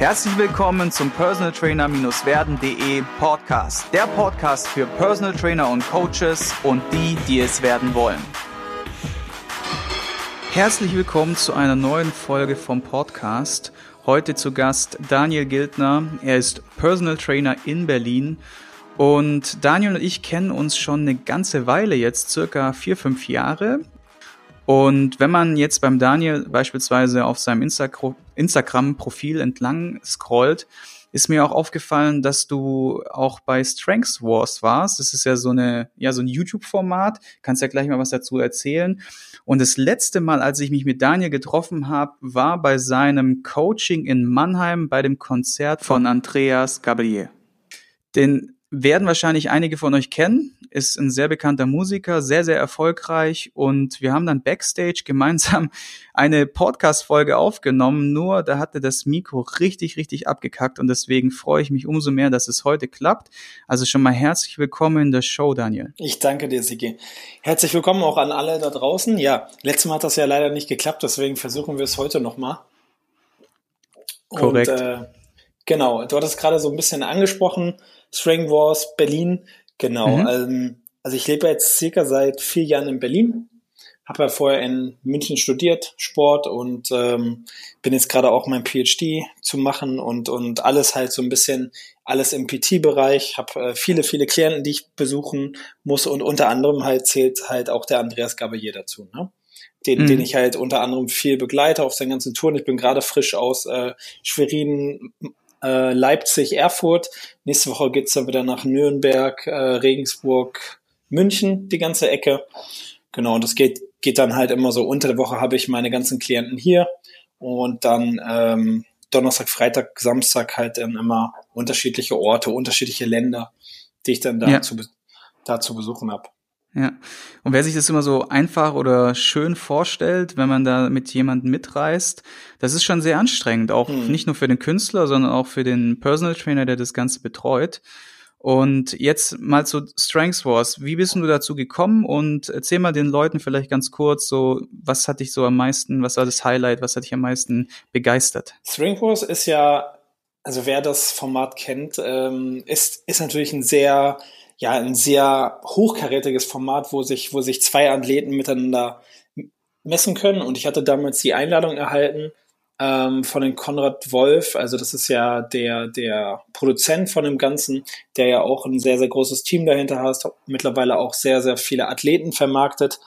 Herzlich willkommen zum Personal Trainer-werden.de Podcast. Der Podcast für Personal Trainer und Coaches und die, die es werden wollen. Herzlich willkommen zu einer neuen Folge vom Podcast. Heute zu Gast Daniel Gildner. Er ist Personal Trainer in Berlin. Und Daniel und ich kennen uns schon eine ganze Weile jetzt, circa vier, fünf Jahre. Und wenn man jetzt beim Daniel beispielsweise auf seinem Instagram-Profil entlang scrollt, ist mir auch aufgefallen, dass du auch bei Strengths Wars warst. Das ist ja so eine, ja, so ein YouTube-Format. Kannst ja gleich mal was dazu erzählen. Und das letzte Mal, als ich mich mit Daniel getroffen habe, war bei seinem Coaching in Mannheim bei dem Konzert von Andreas Gabriel. Den werden wahrscheinlich einige von euch kennen, ist ein sehr bekannter Musiker, sehr, sehr erfolgreich und wir haben dann backstage gemeinsam eine Podcast-Folge aufgenommen, nur da hatte das Mikro richtig, richtig abgekackt und deswegen freue ich mich umso mehr, dass es heute klappt. Also schon mal herzlich willkommen in der Show, Daniel. Ich danke dir, Sigi. Herzlich willkommen auch an alle da draußen. Ja, letztes Mal hat das ja leider nicht geklappt, deswegen versuchen wir es heute nochmal. Korrekt. Und, äh, genau, du hattest gerade so ein bisschen angesprochen, String Wars Berlin. Genau. Mhm. Ähm, also ich lebe jetzt circa seit vier Jahren in Berlin. Habe ja vorher in München studiert, Sport und ähm, bin jetzt gerade auch mein PhD zu machen und, und alles halt so ein bisschen, alles im PT-Bereich. Habe äh, viele, viele Klienten, die ich besuchen muss und unter anderem halt zählt halt auch der Andreas Gabalier dazu. Ne? Den, mhm. den ich halt unter anderem viel begleite auf seinen ganzen Touren. Ich bin gerade frisch aus äh, Schwerin, äh, Leipzig, Erfurt. Nächste Woche geht's dann wieder nach Nürnberg, äh, Regensburg, München, die ganze Ecke. Genau, und das geht, geht dann halt immer so. Unter der Woche habe ich meine ganzen Klienten hier und dann ähm, Donnerstag, Freitag, Samstag halt dann immer unterschiedliche Orte, unterschiedliche Länder, die ich dann da, ja. zu, da zu besuchen habe. Ja. Und wer sich das immer so einfach oder schön vorstellt, wenn man da mit jemandem mitreist, das ist schon sehr anstrengend, auch hm. nicht nur für den Künstler, sondern auch für den Personal Trainer, der das Ganze betreut. Und jetzt mal zu Strengths Wars. Wie bist du dazu gekommen? Und erzähl mal den Leuten vielleicht ganz kurz so, was hat dich so am meisten, was war das Highlight, was hat dich am meisten begeistert? Strengths Wars ist ja, also wer das Format kennt, ähm, ist, ist natürlich ein sehr ja ein sehr hochkarätiges Format, wo sich, wo sich zwei Athleten miteinander messen können. Und ich hatte damals die Einladung erhalten ähm, von den Konrad Wolf, also das ist ja der, der Produzent von dem Ganzen, der ja auch ein sehr, sehr großes Team dahinter hat, mittlerweile auch sehr, sehr viele Athleten vermarktet.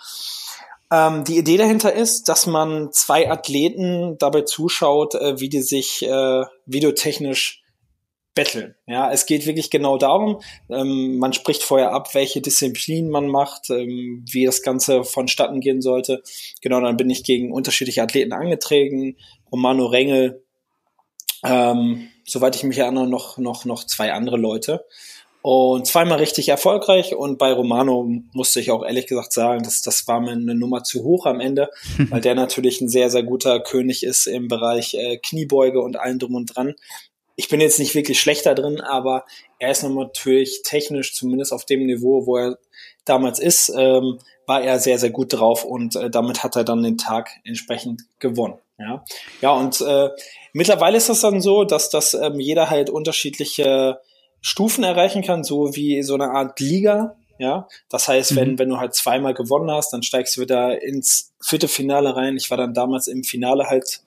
Ähm, die Idee dahinter ist, dass man zwei Athleten dabei zuschaut, äh, wie die sich äh, videotechnisch betteln. Ja, es geht wirklich genau darum, ähm, man spricht vorher ab, welche Disziplin man macht, ähm, wie das Ganze vonstatten gehen sollte. Genau, dann bin ich gegen unterschiedliche Athleten angetreten, Romano Rengel, ähm, soweit ich mich erinnere, noch, noch, noch zwei andere Leute. Und zweimal richtig erfolgreich und bei Romano musste ich auch ehrlich gesagt sagen, dass das war mir eine Nummer zu hoch am Ende, weil der natürlich ein sehr, sehr guter König ist im Bereich äh, Kniebeuge und allem drum und dran ich bin jetzt nicht wirklich schlechter drin, aber er ist natürlich technisch, zumindest auf dem Niveau, wo er damals ist, ähm, war er sehr, sehr gut drauf und äh, damit hat er dann den Tag entsprechend gewonnen. Ja, ja und äh, mittlerweile ist das dann so, dass das ähm, jeder halt unterschiedliche Stufen erreichen kann, so wie so eine Art Liga. Ja, das heißt, mhm. wenn, wenn du halt zweimal gewonnen hast, dann steigst du wieder ins vierte Finale rein. Ich war dann damals im Finale halt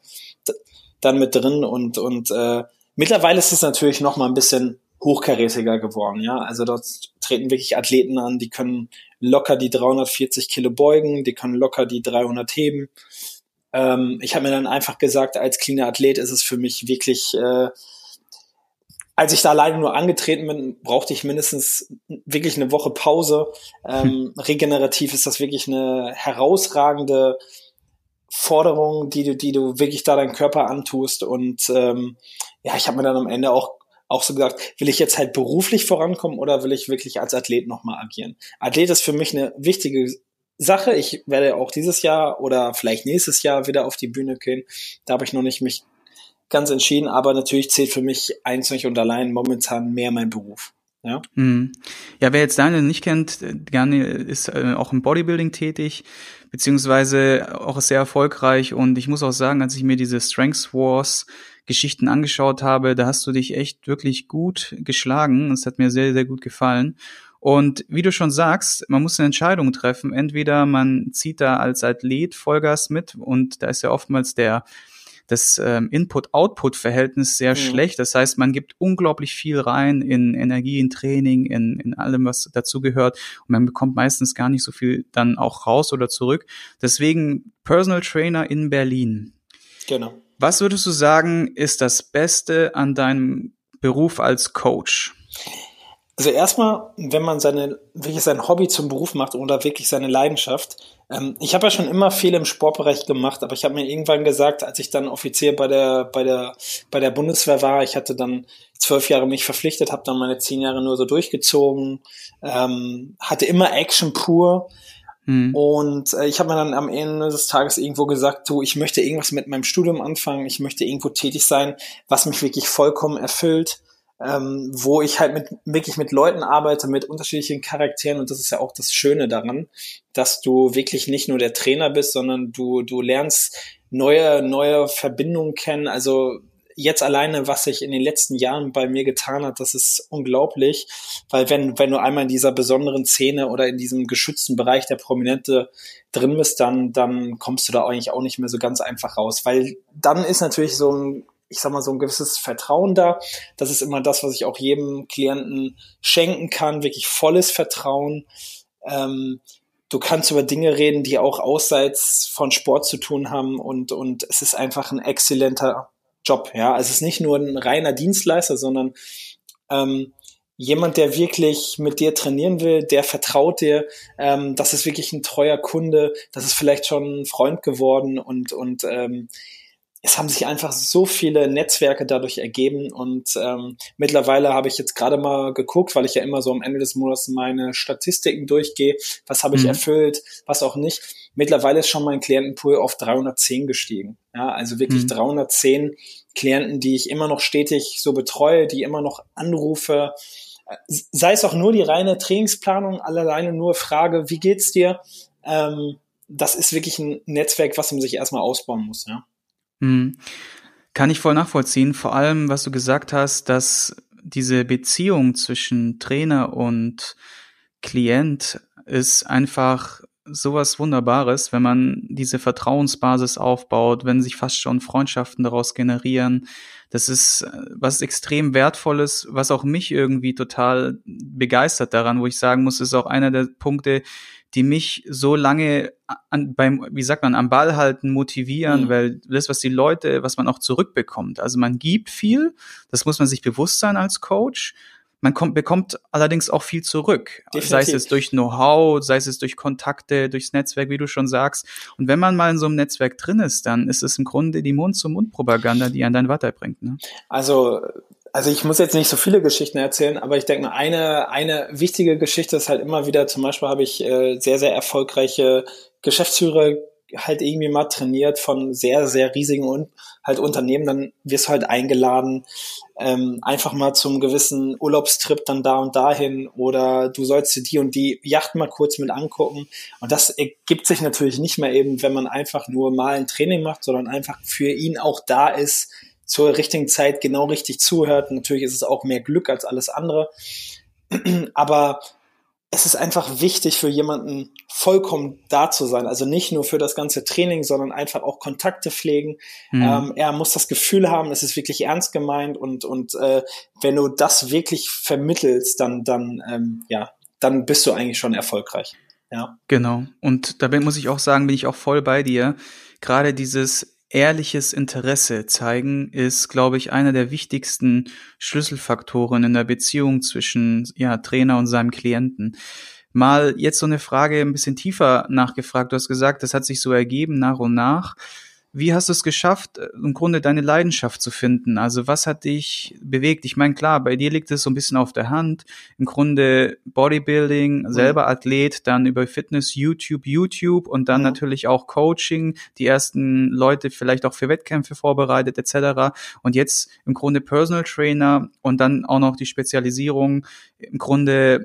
dann mit drin und, und äh, Mittlerweile ist es natürlich noch mal ein bisschen hochkarätiger geworden, ja. Also dort treten wirklich Athleten an, die können locker die 340 Kilo beugen, die können locker die 300 heben. Ähm, ich habe mir dann einfach gesagt, als cleaner Athlet ist es für mich wirklich, äh, als ich da alleine nur angetreten bin, brauchte ich mindestens wirklich eine Woche Pause. Ähm, regenerativ ist das wirklich eine herausragende Forderung, die du, die du wirklich da deinen Körper antust und ähm, ja, ich habe mir dann am Ende auch auch so gesagt, will ich jetzt halt beruflich vorankommen oder will ich wirklich als Athlet nochmal agieren? Athlet ist für mich eine wichtige Sache. Ich werde auch dieses Jahr oder vielleicht nächstes Jahr wieder auf die Bühne gehen. Da habe ich noch nicht mich ganz entschieden, aber natürlich zählt für mich einzig und allein momentan mehr mein Beruf. Ja, mhm. ja wer jetzt Daniel nicht kennt, Daniel ist äh, auch im Bodybuilding tätig, beziehungsweise auch sehr erfolgreich. Und ich muss auch sagen, als ich mir diese Strengths Wars Geschichten angeschaut habe, da hast du dich echt wirklich gut geschlagen. Es hat mir sehr, sehr gut gefallen. Und wie du schon sagst, man muss eine Entscheidung treffen. Entweder man zieht da als Athlet Vollgas mit und da ist ja oftmals der das ähm, Input-Output-Verhältnis sehr mhm. schlecht. Das heißt, man gibt unglaublich viel rein in Energie, in Training, in, in allem, was dazugehört. Und man bekommt meistens gar nicht so viel dann auch raus oder zurück. Deswegen Personal Trainer in Berlin. Genau. Was würdest du sagen, ist das Beste an deinem Beruf als Coach? Also erstmal, wenn man seine, wirklich sein Hobby zum Beruf macht oder wirklich seine Leidenschaft. Ähm, ich habe ja schon immer viel im Sportbereich gemacht, aber ich habe mir irgendwann gesagt, als ich dann Offizier bei der, bei der, bei der Bundeswehr war, ich hatte dann zwölf Jahre mich verpflichtet, habe dann meine zehn Jahre nur so durchgezogen, ähm, hatte immer Action pur. Mhm. Und äh, ich habe mir dann am Ende des Tages irgendwo gesagt, du, ich möchte irgendwas mit meinem Studium anfangen, ich möchte irgendwo tätig sein, was mich wirklich vollkommen erfüllt ähm, wo ich halt mit, wirklich mit Leuten arbeite, mit unterschiedlichen Charakteren. Und das ist ja auch das Schöne daran, dass du wirklich nicht nur der Trainer bist, sondern du, du lernst neue, neue Verbindungen kennen. Also jetzt alleine, was sich in den letzten Jahren bei mir getan hat, das ist unglaublich, weil wenn, wenn du einmal in dieser besonderen Szene oder in diesem geschützten Bereich der Prominente drin bist, dann, dann kommst du da eigentlich auch nicht mehr so ganz einfach raus, weil dann ist natürlich so ein ich sag mal, so ein gewisses Vertrauen da. Das ist immer das, was ich auch jedem Klienten schenken kann, wirklich volles Vertrauen. Ähm, du kannst über Dinge reden, die auch außerseits von Sport zu tun haben und, und es ist einfach ein exzellenter Job. Ja, es ist nicht nur ein reiner Dienstleister, sondern ähm, jemand, der wirklich mit dir trainieren will, der vertraut dir, ähm, das ist wirklich ein treuer Kunde, das ist vielleicht schon ein Freund geworden und, und ähm, es haben sich einfach so viele Netzwerke dadurch ergeben und ähm, mittlerweile habe ich jetzt gerade mal geguckt, weil ich ja immer so am Ende des Monats meine Statistiken durchgehe, was habe ich mhm. erfüllt, was auch nicht. Mittlerweile ist schon mein Klientenpool auf 310 gestiegen. Ja, also wirklich mhm. 310 Klienten, die ich immer noch stetig so betreue, die immer noch anrufe, sei es auch nur die reine Trainingsplanung, alleine nur Frage, wie geht's dir? Ähm, das ist wirklich ein Netzwerk, was man sich erstmal ausbauen muss, ja. Mhm. Kann ich voll nachvollziehen. Vor allem, was du gesagt hast, dass diese Beziehung zwischen Trainer und Klient ist einfach sowas Wunderbares, wenn man diese Vertrauensbasis aufbaut, wenn sich fast schon Freundschaften daraus generieren. Das ist äh, was extrem wertvolles, was auch mich irgendwie total begeistert daran, wo ich sagen muss, ist auch einer der Punkte, die mich so lange an, beim, wie sagt man, am Ball halten, motivieren, mhm. weil das, was die Leute, was man auch zurückbekommt. Also man gibt viel, das muss man sich bewusst sein als Coach. Man kommt, bekommt allerdings auch viel zurück. Definitiv. Sei es jetzt durch Know-how, sei es durch Kontakte, durchs Netzwerk, wie du schon sagst. Und wenn man mal in so einem Netzwerk drin ist, dann ist es im Grunde die Mund-zu-Mund-Propaganda, die einen dann weiterbringt. Ne? Also also ich muss jetzt nicht so viele Geschichten erzählen, aber ich denke mal, eine, eine wichtige Geschichte ist halt immer wieder, zum Beispiel habe ich äh, sehr, sehr erfolgreiche Geschäftsführer halt irgendwie mal trainiert von sehr, sehr riesigen und halt Unternehmen, dann wirst du halt eingeladen, ähm, einfach mal zum gewissen Urlaubstrip dann da und dahin oder du sollst dir die und die Yacht mal kurz mit angucken. Und das ergibt sich natürlich nicht mehr eben, wenn man einfach nur mal ein Training macht, sondern einfach für ihn auch da ist, zur richtigen Zeit genau richtig zuhört. Natürlich ist es auch mehr Glück als alles andere. Aber es ist einfach wichtig für jemanden vollkommen da zu sein. Also nicht nur für das ganze Training, sondern einfach auch Kontakte pflegen. Mhm. Ähm, er muss das Gefühl haben, es ist wirklich ernst gemeint und, und äh, wenn du das wirklich vermittelst, dann, dann, ähm, ja, dann bist du eigentlich schon erfolgreich. Ja. Genau. Und dabei muss ich auch sagen, bin ich auch voll bei dir. Gerade dieses ehrliches Interesse zeigen ist, glaube ich, einer der wichtigsten Schlüsselfaktoren in der Beziehung zwischen ja, Trainer und seinem Klienten. Mal jetzt so eine Frage ein bisschen tiefer nachgefragt. Du hast gesagt, das hat sich so ergeben nach und nach. Wie hast du es geschafft, äh, im Grunde deine Leidenschaft zu finden? Also was hat dich bewegt? Ich meine, klar, bei dir liegt es so ein bisschen auf der Hand. Im Grunde Bodybuilding, mhm. selber Athlet, dann über Fitness, YouTube, YouTube und dann mhm. natürlich auch Coaching, die ersten Leute vielleicht auch für Wettkämpfe vorbereitet etc. Und jetzt im Grunde Personal Trainer und dann auch noch die Spezialisierung im Grunde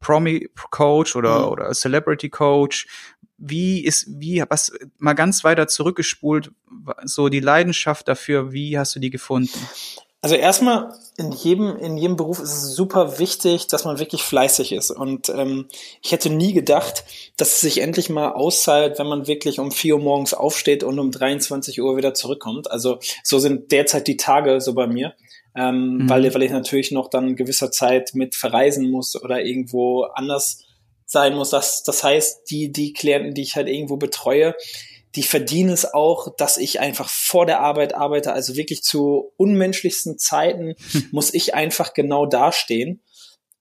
Promi Coach oder, mhm. oder Celebrity Coach. Wie ist, wie, was, mal ganz weiter zurückgespult, so die Leidenschaft dafür, wie hast du die gefunden? Also erstmal in jedem in jedem Beruf ist es super wichtig, dass man wirklich fleißig ist. Und ähm, ich hätte nie gedacht, dass es sich endlich mal auszahlt, wenn man wirklich um vier Uhr morgens aufsteht und um 23 Uhr wieder zurückkommt. Also so sind derzeit die Tage so bei mir ähm, mhm. weil, weil ich natürlich noch dann gewisser Zeit mit verreisen muss oder irgendwo anders sein muss. Das, das heißt, die, die Klienten, die ich halt irgendwo betreue, die verdienen es auch, dass ich einfach vor der Arbeit arbeite, also wirklich zu unmenschlichsten Zeiten muss ich einfach genau dastehen.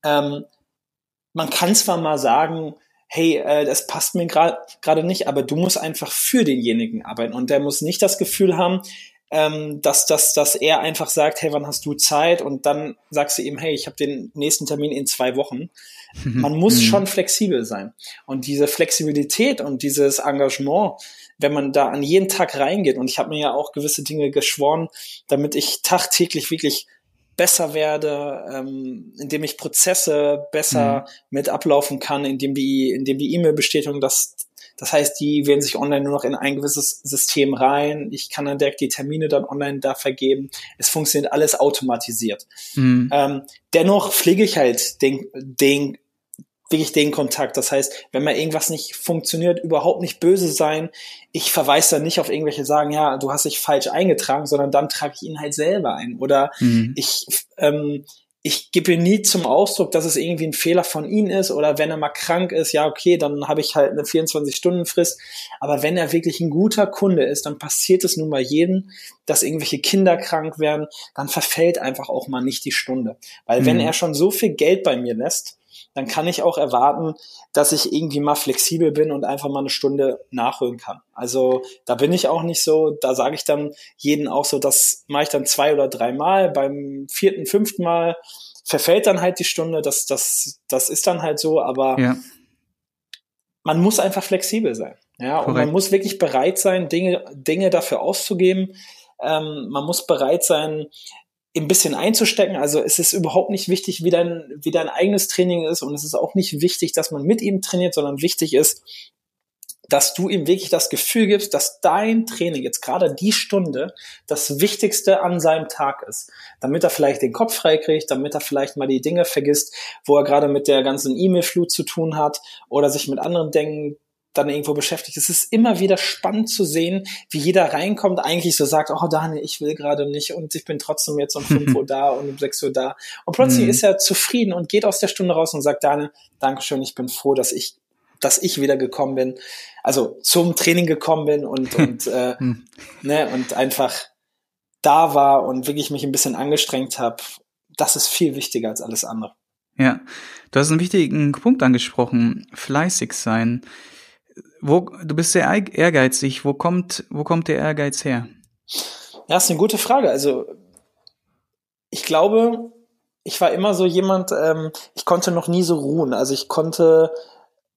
Ähm, man kann zwar mal sagen, hey, äh, das passt mir gerade nicht, aber du musst einfach für denjenigen arbeiten und der muss nicht das Gefühl haben, ähm, dass, dass, dass er einfach sagt, hey, wann hast du Zeit? Und dann sagst du ihm, hey, ich habe den nächsten Termin in zwei Wochen. Man muss mhm. schon flexibel sein. Und diese Flexibilität und dieses Engagement, wenn man da an jeden Tag reingeht, und ich habe mir ja auch gewisse Dinge geschworen, damit ich tagtäglich wirklich besser werde, ähm, indem ich Prozesse besser mhm. mit ablaufen kann, indem die, indem die E-Mail-Bestätigung das das heißt, die wählen sich online nur noch in ein gewisses System rein. Ich kann dann direkt die Termine dann online da vergeben. Es funktioniert alles automatisiert. Mhm. Ähm, dennoch pflege ich halt den, den wirklich den Kontakt. Das heißt, wenn mal irgendwas nicht funktioniert, überhaupt nicht böse sein. Ich verweise dann nicht auf irgendwelche sagen, ja, du hast dich falsch eingetragen, sondern dann trage ich ihn halt selber ein. Oder mhm. ich ähm, ich gebe nie zum Ausdruck, dass es irgendwie ein Fehler von ihm ist oder wenn er mal krank ist, ja, okay, dann habe ich halt eine 24-Stunden-Frist. Aber wenn er wirklich ein guter Kunde ist, dann passiert es nun mal jedem, dass irgendwelche Kinder krank werden, dann verfällt einfach auch mal nicht die Stunde. Weil mhm. wenn er schon so viel Geld bei mir lässt, dann kann ich auch erwarten, dass ich irgendwie mal flexibel bin und einfach mal eine Stunde nachholen kann. Also da bin ich auch nicht so, da sage ich dann jeden auch so, das mache ich dann zwei oder dreimal, beim vierten, fünften Mal verfällt dann halt die Stunde, das, das, das ist dann halt so, aber ja. man muss einfach flexibel sein. Ja, Korrekt. und man muss wirklich bereit sein, Dinge, Dinge dafür auszugeben. Ähm, man muss bereit sein, ein bisschen einzustecken. Also es ist überhaupt nicht wichtig, wie dein, wie dein eigenes Training ist und es ist auch nicht wichtig, dass man mit ihm trainiert, sondern wichtig ist, dass du ihm wirklich das Gefühl gibst, dass dein Training jetzt gerade die Stunde das Wichtigste an seinem Tag ist. Damit er vielleicht den Kopf frei damit er vielleicht mal die Dinge vergisst, wo er gerade mit der ganzen E-Mail-Flut zu tun hat oder sich mit anderen Dingen dann irgendwo beschäftigt. Es ist immer wieder spannend zu sehen, wie jeder reinkommt, eigentlich so sagt, oh Daniel, ich will gerade nicht und ich bin trotzdem jetzt um 5 Uhr da und um 6 Uhr da. Und plötzlich mhm. ist er zufrieden und geht aus der Stunde raus und sagt, Daniel, Dankeschön, ich bin froh, dass ich dass ich wieder gekommen bin, also zum Training gekommen bin und, und, äh, hm. ne, und einfach da war und wirklich mich ein bisschen angestrengt habe, das ist viel wichtiger als alles andere. Ja, du hast einen wichtigen Punkt angesprochen, fleißig sein wo, du bist sehr ehrgeizig. Wo kommt, wo kommt der Ehrgeiz her? Ja, ist eine gute Frage. Also, ich glaube, ich war immer so jemand, ähm, ich konnte noch nie so ruhen. Also ich konnte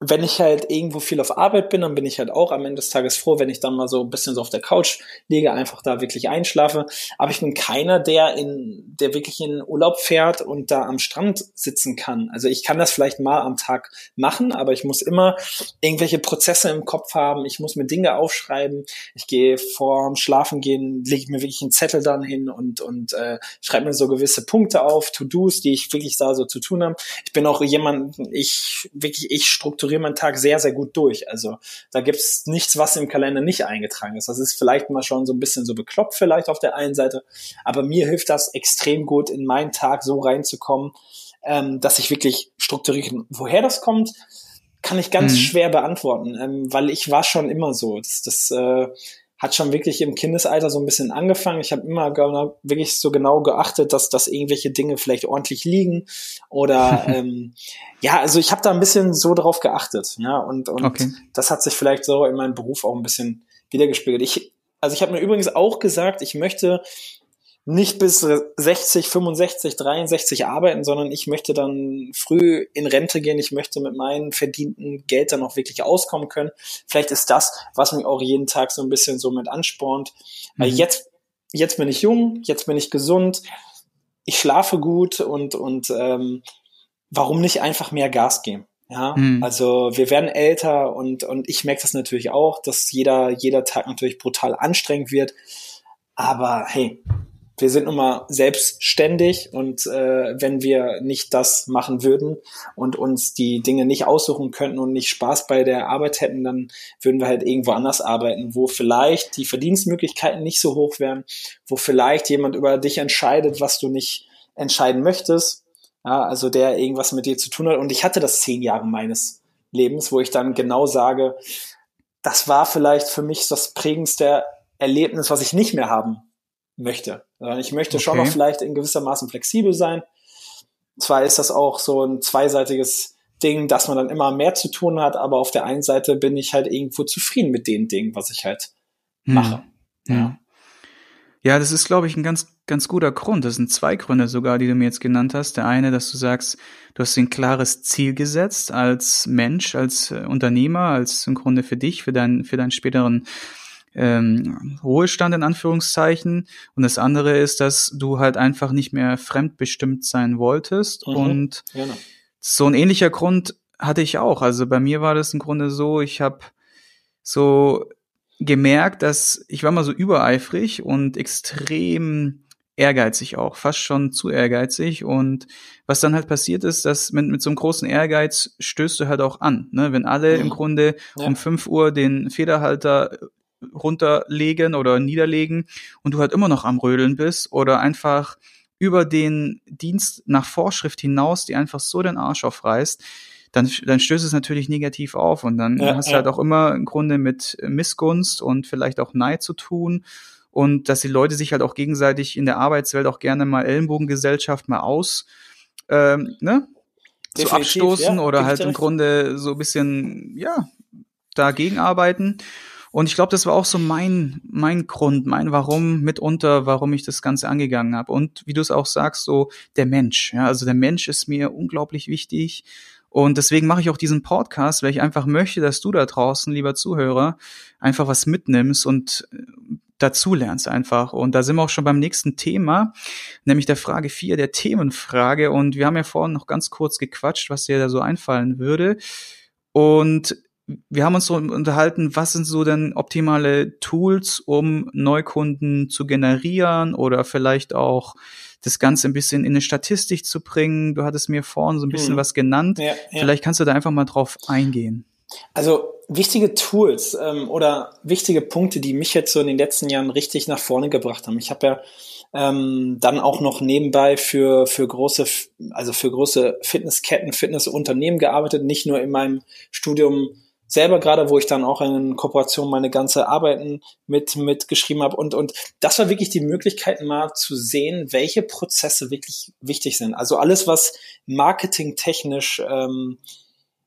wenn ich halt irgendwo viel auf Arbeit bin, dann bin ich halt auch am Ende des Tages froh, wenn ich dann mal so ein bisschen so auf der Couch liege, einfach da wirklich einschlafe. Aber ich bin keiner, der in, der wirklich in Urlaub fährt und da am Strand sitzen kann. Also ich kann das vielleicht mal am Tag machen, aber ich muss immer irgendwelche Prozesse im Kopf haben. Ich muss mir Dinge aufschreiben. Ich gehe vorm Schlafen gehen, lege mir wirklich einen Zettel dann hin und, und äh, schreibe mir so gewisse Punkte auf, To-Dos, die ich wirklich da so zu tun habe. Ich bin auch jemand, ich wirklich, ich strukturiere strukturiere meinen Tag sehr, sehr gut durch. Also da gibt's nichts, was im Kalender nicht eingetragen ist. Das ist vielleicht mal schon so ein bisschen so bekloppt vielleicht auf der einen Seite, aber mir hilft das extrem gut, in meinen Tag so reinzukommen, ähm, dass ich wirklich strukturiere. Woher das kommt, kann ich ganz mhm. schwer beantworten, ähm, weil ich war schon immer so. Das, das äh, hat schon wirklich im Kindesalter so ein bisschen angefangen. Ich habe immer genau, wirklich so genau geachtet, dass, dass irgendwelche Dinge vielleicht ordentlich liegen oder ähm, ja, also ich habe da ein bisschen so drauf geachtet, ja und und okay. das hat sich vielleicht so in meinem Beruf auch ein bisschen wiedergespiegelt. Ich also ich habe mir übrigens auch gesagt, ich möchte nicht bis 60, 65, 63 arbeiten, sondern ich möchte dann früh in Rente gehen. Ich möchte mit meinem verdienten Geld dann auch wirklich auskommen können. Vielleicht ist das, was mich auch jeden Tag so ein bisschen so mit anspornt. Mhm. Weil jetzt, jetzt bin ich jung, jetzt bin ich gesund, ich schlafe gut und, und ähm, warum nicht einfach mehr Gas geben? Ja, mhm. also wir werden älter und, und ich merke das natürlich auch, dass jeder, jeder Tag natürlich brutal anstrengend wird. Aber hey, wir sind nun mal selbstständig und äh, wenn wir nicht das machen würden und uns die Dinge nicht aussuchen könnten und nicht Spaß bei der Arbeit hätten, dann würden wir halt irgendwo anders arbeiten, wo vielleicht die Verdienstmöglichkeiten nicht so hoch wären, wo vielleicht jemand über dich entscheidet, was du nicht entscheiden möchtest, ja, also der irgendwas mit dir zu tun hat. Und ich hatte das zehn Jahre meines Lebens, wo ich dann genau sage, das war vielleicht für mich das prägendste Erlebnis, was ich nicht mehr haben möchte. Ich möchte okay. schon noch vielleicht in gewissermaßen flexibel sein. Zwar ist das auch so ein zweiseitiges Ding, dass man dann immer mehr zu tun hat, aber auf der einen Seite bin ich halt irgendwo zufrieden mit den Dingen, was ich halt hm. mache. Hm. Ja. Ja, das ist, glaube ich, ein ganz, ganz guter Grund. Das sind zwei Gründe sogar, die du mir jetzt genannt hast. Der eine, dass du sagst, du hast ein klares Ziel gesetzt als Mensch, als äh, Unternehmer, als im Grunde für dich, für deinen, für deinen späteren ähm, Ruhestand in Anführungszeichen. Und das andere ist, dass du halt einfach nicht mehr fremdbestimmt sein wolltest. Mhm, und genau. so ein ähnlicher Grund hatte ich auch. Also bei mir war das im Grunde so, ich habe so gemerkt, dass ich war mal so übereifrig und extrem ehrgeizig auch, fast schon zu ehrgeizig. Und was dann halt passiert ist, dass mit, mit so einem großen Ehrgeiz stößt du halt auch an. Ne? Wenn alle mhm. im Grunde ja. um fünf Uhr den Federhalter runterlegen oder niederlegen und du halt immer noch am Rödeln bist oder einfach über den Dienst nach Vorschrift hinaus, die einfach so den Arsch aufreißt, dann, dann stößt es natürlich negativ auf und dann ja, hast du ja. halt auch immer im Grunde mit Missgunst und vielleicht auch Neid zu tun und dass die Leute sich halt auch gegenseitig in der Arbeitswelt auch gerne mal Ellenbogengesellschaft mal aus, ähm, ne, zu abstoßen ja, oder halt im Grunde so ein bisschen, ja, dagegen arbeiten. Und ich glaube, das war auch so mein, mein Grund, mein Warum mitunter, warum ich das Ganze angegangen habe. Und wie du es auch sagst, so der Mensch. Ja, also der Mensch ist mir unglaublich wichtig. Und deswegen mache ich auch diesen Podcast, weil ich einfach möchte, dass du da draußen, lieber Zuhörer, einfach was mitnimmst und äh, dazu lernst einfach. Und da sind wir auch schon beim nächsten Thema, nämlich der Frage 4, der Themenfrage. Und wir haben ja vorhin noch ganz kurz gequatscht, was dir da so einfallen würde. Und wir haben uns so unterhalten, was sind so denn optimale Tools, um Neukunden zu generieren oder vielleicht auch das Ganze ein bisschen in eine Statistik zu bringen. Du hattest mir vorhin so ein bisschen hm. was genannt. Ja, ja. Vielleicht kannst du da einfach mal drauf eingehen. Also wichtige Tools ähm, oder wichtige Punkte, die mich jetzt so in den letzten Jahren richtig nach vorne gebracht haben. Ich habe ja ähm, dann auch noch nebenbei für für große also für große Fitnessketten, Fitnessunternehmen gearbeitet, nicht nur in meinem Studium selber gerade, wo ich dann auch in Kooperation meine ganze Arbeiten mit mitgeschrieben habe und und das war wirklich die Möglichkeit mal zu sehen, welche Prozesse wirklich wichtig sind. Also alles, was marketingtechnisch ähm,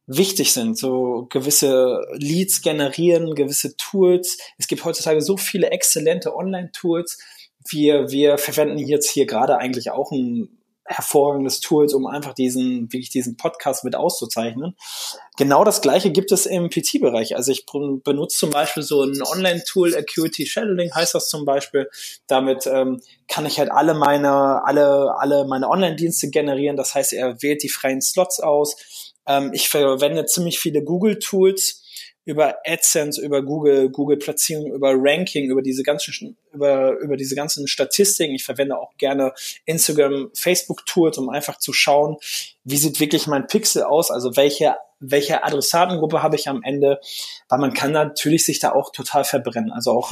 wichtig sind, so gewisse Leads generieren, gewisse Tools. Es gibt heutzutage so viele exzellente Online-Tools. Wir, wir verwenden jetzt hier gerade eigentlich auch ein hervorragendes Tools, um einfach diesen, wirklich diesen Podcast mit auszuzeichnen. Genau das gleiche gibt es im PT-Bereich. Also ich benutze zum Beispiel so ein Online-Tool, Acuity Shadowing heißt das zum Beispiel. Damit ähm, kann ich halt alle meine, alle, alle meine Online-Dienste generieren. Das heißt, er wählt die freien Slots aus. Ähm, ich verwende ziemlich viele Google-Tools über AdSense, über Google, Google Platzierung, über Ranking, über diese ganzen, über, über diese ganzen Statistiken. Ich verwende auch gerne Instagram, Facebook Tools, um einfach zu schauen, wie sieht wirklich mein Pixel aus, also welche welche Adressatengruppe habe ich am Ende, weil man kann natürlich sich da auch total verbrennen. Also auch,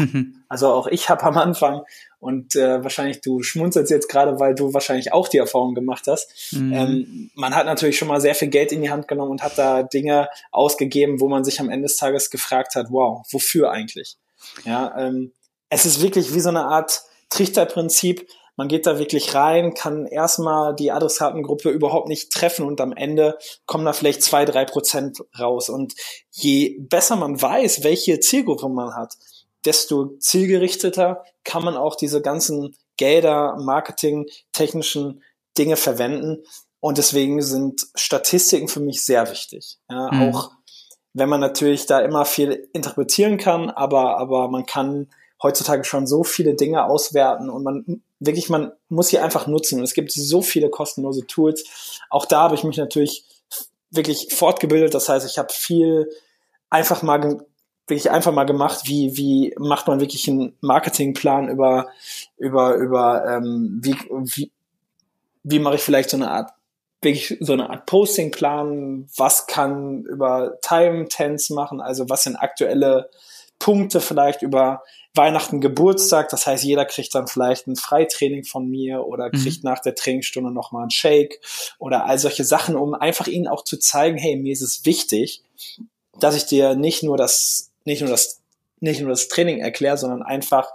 also auch ich habe am Anfang und äh, wahrscheinlich du schmunzelst jetzt gerade, weil du wahrscheinlich auch die Erfahrung gemacht hast. Mhm. Ähm, man hat natürlich schon mal sehr viel Geld in die Hand genommen und hat da Dinge ausgegeben, wo man sich am Ende des Tages gefragt hat, wow, wofür eigentlich? Ja, ähm, es ist wirklich wie so eine Art Trichterprinzip man geht da wirklich rein, kann erstmal die Adressatengruppe überhaupt nicht treffen und am Ende kommen da vielleicht zwei, drei Prozent raus. Und je besser man weiß, welche Zielgruppe man hat, desto zielgerichteter kann man auch diese ganzen Gelder, Marketing, technischen Dinge verwenden. Und deswegen sind Statistiken für mich sehr wichtig. Ja, mhm. Auch wenn man natürlich da immer viel interpretieren kann, aber, aber man kann heutzutage schon so viele Dinge auswerten und man wirklich, man muss sie einfach nutzen. Es gibt so viele kostenlose Tools. Auch da habe ich mich natürlich wirklich fortgebildet. Das heißt, ich habe viel einfach mal wirklich einfach mal gemacht, wie wie macht man wirklich einen Marketingplan über über über ähm, wie wie wie mache ich vielleicht so eine Art wirklich so eine Art Postingplan, was kann über Time Tense machen, also was sind aktuelle Punkte vielleicht über Weihnachten, Geburtstag. Das heißt, jeder kriegt dann vielleicht ein Freitraining von mir oder mhm. kriegt mhm. nach der Trainingsstunde nochmal einen Shake oder all solche Sachen, um einfach ihnen auch zu zeigen, hey, mir ist es wichtig, dass ich dir nicht nur das, nicht nur das, nicht nur das Training erkläre, sondern einfach,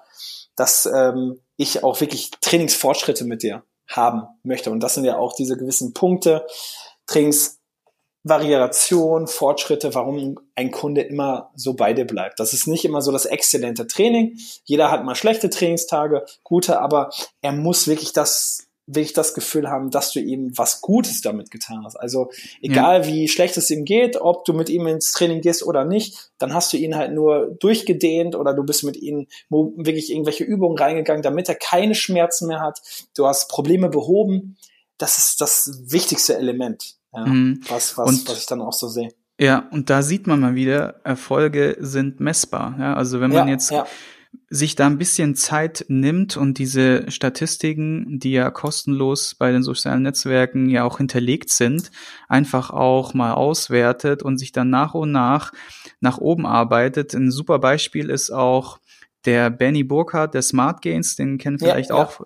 dass ähm, ich auch wirklich Trainingsfortschritte mit dir haben möchte. Und das sind ja auch diese gewissen Punkte, Trainings Variation, Fortschritte, warum ein Kunde immer so bei dir bleibt. Das ist nicht immer so das exzellente Training. Jeder hat mal schlechte Trainingstage, gute, aber er muss wirklich das wirklich das Gefühl haben, dass du ihm was Gutes damit getan hast. Also egal ja. wie schlecht es ihm geht, ob du mit ihm ins Training gehst oder nicht, dann hast du ihn halt nur durchgedehnt oder du bist mit ihm wirklich irgendwelche Übungen reingegangen, damit er keine Schmerzen mehr hat. Du hast Probleme behoben. Das ist das wichtigste Element. Ja, mhm. was, was, und, was ich dann auch so sehe. Ja, und da sieht man mal wieder, Erfolge sind messbar. Ja, also wenn man ja, jetzt ja. Sich da ein bisschen Zeit nimmt und diese Statistiken, die ja kostenlos bei den sozialen Netzwerken ja auch hinterlegt sind, einfach auch mal auswertet und sich dann nach und nach nach oben arbeitet. Ein super Beispiel ist auch der Benny Burkhardt, der Smart Gains, den kennen vielleicht ja, ja. auch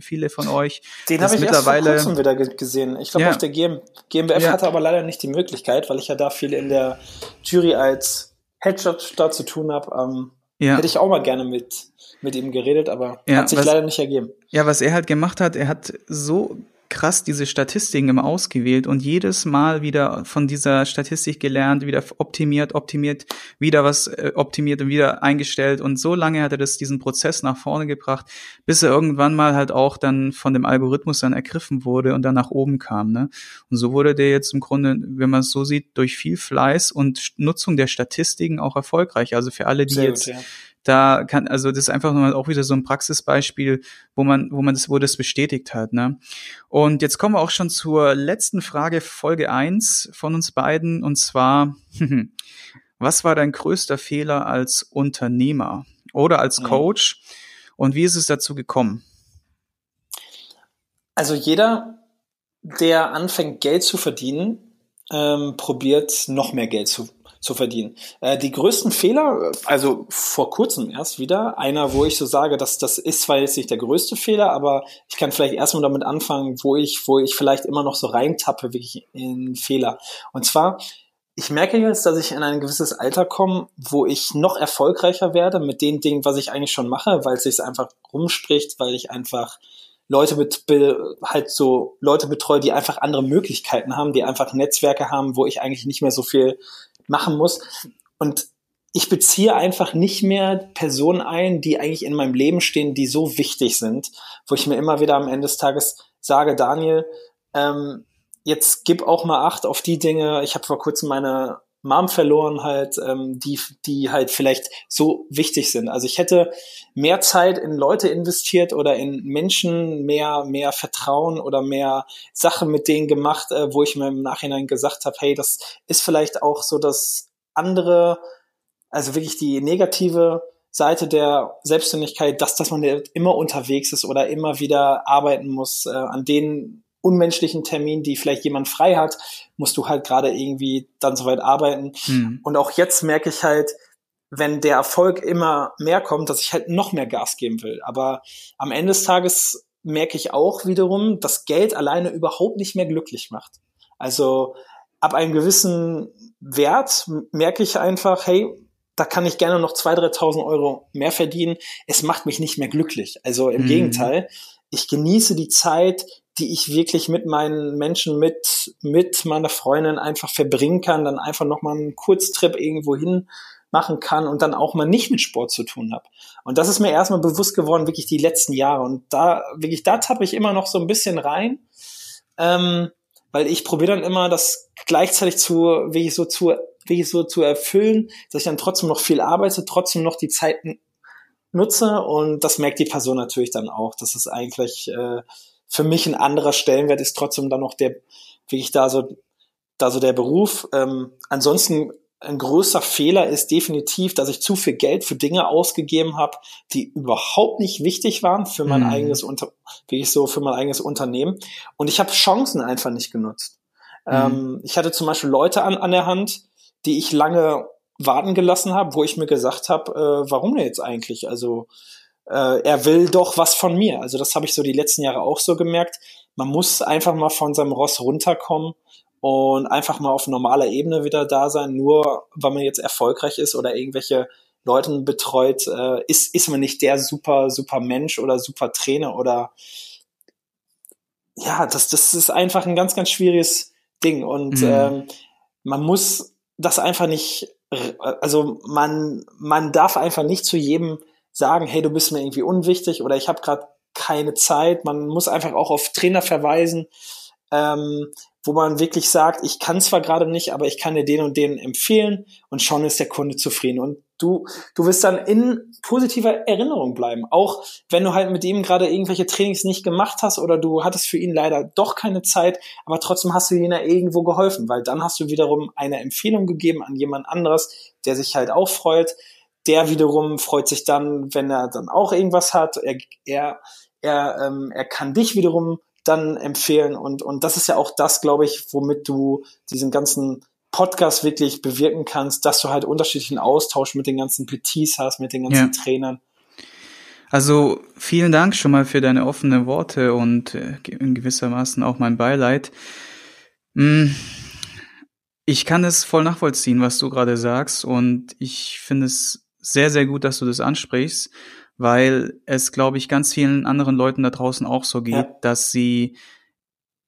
viele von euch. Den habe ich mittlerweile erst vor kurzem wieder gesehen. Ich glaube, ja. auf der GM GmbF hatte aber leider nicht die Möglichkeit, weil ich ja da viel in der Jury als Headshot da zu tun habe. Ähm, Hätte ich auch mal gerne mit, mit ihm geredet, aber hat sich was, leider nicht ergeben. Ja, was er halt gemacht hat, er hat so krass diese Statistiken immer ausgewählt und jedes Mal wieder von dieser Statistik gelernt, wieder optimiert, optimiert, wieder was äh, optimiert und wieder eingestellt und so lange hat er das diesen Prozess nach vorne gebracht, bis er irgendwann mal halt auch dann von dem Algorithmus dann ergriffen wurde und dann nach oben kam, ne? Und so wurde der jetzt im Grunde, wenn man es so sieht, durch viel Fleiß und Nutzung der Statistiken auch erfolgreich. Also für alle, die Sehr jetzt gut, ja da kann, also das ist einfach nur auch wieder so ein Praxisbeispiel, wo man, wo man das, wo das bestätigt hat, ne? Und jetzt kommen wir auch schon zur letzten Frage, Folge eins von uns beiden, und zwar, was war dein größter Fehler als Unternehmer oder als Coach? Und wie ist es dazu gekommen? Also jeder, der anfängt, Geld zu verdienen, ähm, probiert noch mehr Geld zu zu verdienen. Äh, die größten Fehler, also vor kurzem erst wieder, einer, wo ich so sage, dass das ist zwar jetzt nicht der größte Fehler, aber ich kann vielleicht erstmal damit anfangen, wo ich, wo ich vielleicht immer noch so reintappe, wirklich in Fehler. Und zwar, ich merke jetzt, dass ich in ein gewisses Alter komme, wo ich noch erfolgreicher werde mit den Dingen, was ich eigentlich schon mache, weil es sich einfach rumspricht, weil ich einfach Leute mit, halt so Leute betreue, die einfach andere Möglichkeiten haben, die einfach Netzwerke haben, wo ich eigentlich nicht mehr so viel machen muss. Und ich beziehe einfach nicht mehr Personen ein, die eigentlich in meinem Leben stehen, die so wichtig sind, wo ich mir immer wieder am Ende des Tages sage, Daniel, ähm, jetzt gib auch mal Acht auf die Dinge. Ich habe vor kurzem meine Mom verloren halt, ähm, die, die halt vielleicht so wichtig sind. Also ich hätte mehr Zeit in Leute investiert oder in Menschen, mehr, mehr Vertrauen oder mehr Sachen mit denen gemacht, äh, wo ich mir im Nachhinein gesagt habe, hey, das ist vielleicht auch so das andere, also wirklich die negative Seite der Selbstständigkeit, dass, dass man immer unterwegs ist oder immer wieder arbeiten muss, äh, an denen unmenschlichen Termin, die vielleicht jemand frei hat, musst du halt gerade irgendwie dann soweit arbeiten. Mhm. Und auch jetzt merke ich halt, wenn der Erfolg immer mehr kommt, dass ich halt noch mehr Gas geben will. Aber am Ende des Tages merke ich auch wiederum, dass Geld alleine überhaupt nicht mehr glücklich macht. Also ab einem gewissen Wert merke ich einfach, hey, da kann ich gerne noch 2.000, 3.000 Euro mehr verdienen. Es macht mich nicht mehr glücklich. Also im mhm. Gegenteil, ich genieße die Zeit, die ich wirklich mit meinen Menschen, mit, mit meiner Freundin einfach verbringen kann, dann einfach nochmal einen Kurztrip irgendwo hin, machen kann und dann auch mal nicht mit Sport zu tun habe. Und das ist mir erstmal bewusst geworden, wirklich die letzten Jahre. Und da, wirklich, da tappe ich immer noch so ein bisschen rein. Ähm, weil ich probiere dann immer, das gleichzeitig zu, wirklich so zu, wirklich so zu erfüllen, dass ich dann trotzdem noch viel arbeite, trotzdem noch die Zeiten nutze und das merkt die Person natürlich dann auch, dass es eigentlich äh, für mich ein anderer Stellenwert ist, trotzdem dann noch der, wirklich da so, da so der Beruf. Ähm, ansonsten ein größer Fehler ist definitiv, dass ich zu viel Geld für Dinge ausgegeben habe, die überhaupt nicht wichtig waren für mein mhm. eigenes Unter wie ich so für mein eigenes Unternehmen. Und ich habe Chancen einfach nicht genutzt. Mhm. Ähm, ich hatte zum Beispiel Leute an, an der Hand, die ich lange warten gelassen habe, wo ich mir gesagt habe, äh, warum jetzt eigentlich? Also äh, er will doch was von mir. Also das habe ich so die letzten Jahre auch so gemerkt. Man muss einfach mal von seinem Ross runterkommen und einfach mal auf normaler Ebene wieder da sein. Nur weil man jetzt erfolgreich ist oder irgendwelche Leuten betreut, äh, ist, ist man nicht der super, super Mensch oder super Trainer oder ja, das, das ist einfach ein ganz, ganz schwieriges Ding. Und mhm. ähm, man muss das einfach nicht, also man, man darf einfach nicht zu jedem sagen, hey, du bist mir irgendwie unwichtig oder ich habe gerade keine Zeit. Man muss einfach auch auf Trainer verweisen. Ähm, wo man wirklich sagt, ich kann zwar gerade nicht, aber ich kann dir den und den empfehlen und schon ist der Kunde zufrieden. Und du, du wirst dann in positiver Erinnerung bleiben. Auch wenn du halt mit ihm gerade irgendwelche Trainings nicht gemacht hast oder du hattest für ihn leider doch keine Zeit, aber trotzdem hast du ihm ja irgendwo geholfen, weil dann hast du wiederum eine Empfehlung gegeben an jemand anderes, der sich halt auch freut. Der wiederum freut sich dann, wenn er dann auch irgendwas hat. Er, er, er, ähm, er kann dich wiederum dann empfehlen. Und, und das ist ja auch das, glaube ich, womit du diesen ganzen Podcast wirklich bewirken kannst, dass du halt unterschiedlichen Austausch mit den ganzen PTs hast, mit den ganzen ja. Trainern. Also vielen Dank schon mal für deine offenen Worte und äh, in gewissermaßen auch mein Beileid. Hm, ich kann es voll nachvollziehen, was du gerade sagst und ich finde es sehr, sehr gut, dass du das ansprichst weil es, glaube ich, ganz vielen anderen Leuten da draußen auch so geht, ja. dass sie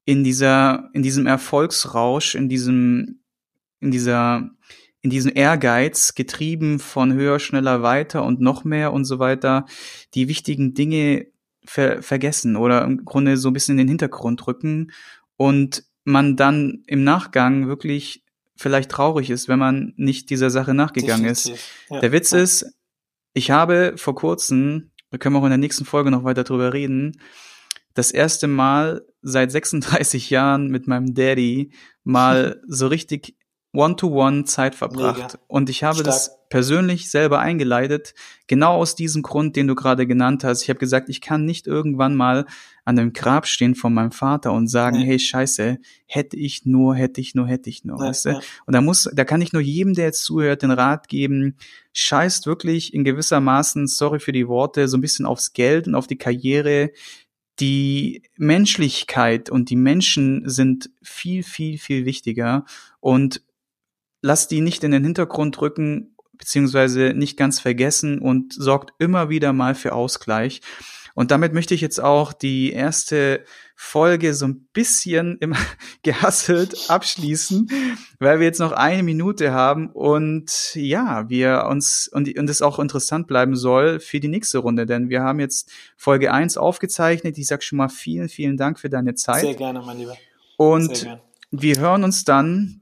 in dieser, in diesem Erfolgsrausch, in diesem, in dieser, in diesem Ehrgeiz, getrieben von höher, schneller, weiter und noch mehr und so weiter, die wichtigen Dinge ver vergessen oder im Grunde so ein bisschen in den Hintergrund rücken und man dann im Nachgang wirklich vielleicht traurig ist, wenn man nicht dieser Sache nachgegangen Definitiv. ist. Ja. Der Witz ist, ich habe vor kurzem, da können wir auch in der nächsten Folge noch weiter drüber reden, das erste Mal seit 36 Jahren mit meinem Daddy mal so richtig One-to-One Zeit verbracht. Mega. Und ich habe Stark. das persönlich selber eingeleitet, genau aus diesem Grund, den du gerade genannt hast. Ich habe gesagt, ich kann nicht irgendwann mal an dem Grab stehen von meinem Vater und sagen, nee. hey Scheiße, hätte ich nur, hätte ich nur, hätte ich nur, ja, weißt du? Ja. Und da muss, da kann ich nur jedem, der jetzt zuhört, den Rat geben, scheißt wirklich in gewisser Maßen, sorry für die Worte, so ein bisschen aufs Geld und auf die Karriere. Die Menschlichkeit und die Menschen sind viel, viel, viel wichtiger und lasst die nicht in den Hintergrund rücken, beziehungsweise nicht ganz vergessen und sorgt immer wieder mal für Ausgleich. Und damit möchte ich jetzt auch die erste Folge so ein bisschen immer gehasselt abschließen, weil wir jetzt noch eine Minute haben und ja, wir uns und, und es auch interessant bleiben soll für die nächste Runde, denn wir haben jetzt Folge eins aufgezeichnet. Ich sag schon mal vielen, vielen Dank für deine Zeit. Sehr gerne, mein Lieber. Und wir hören uns dann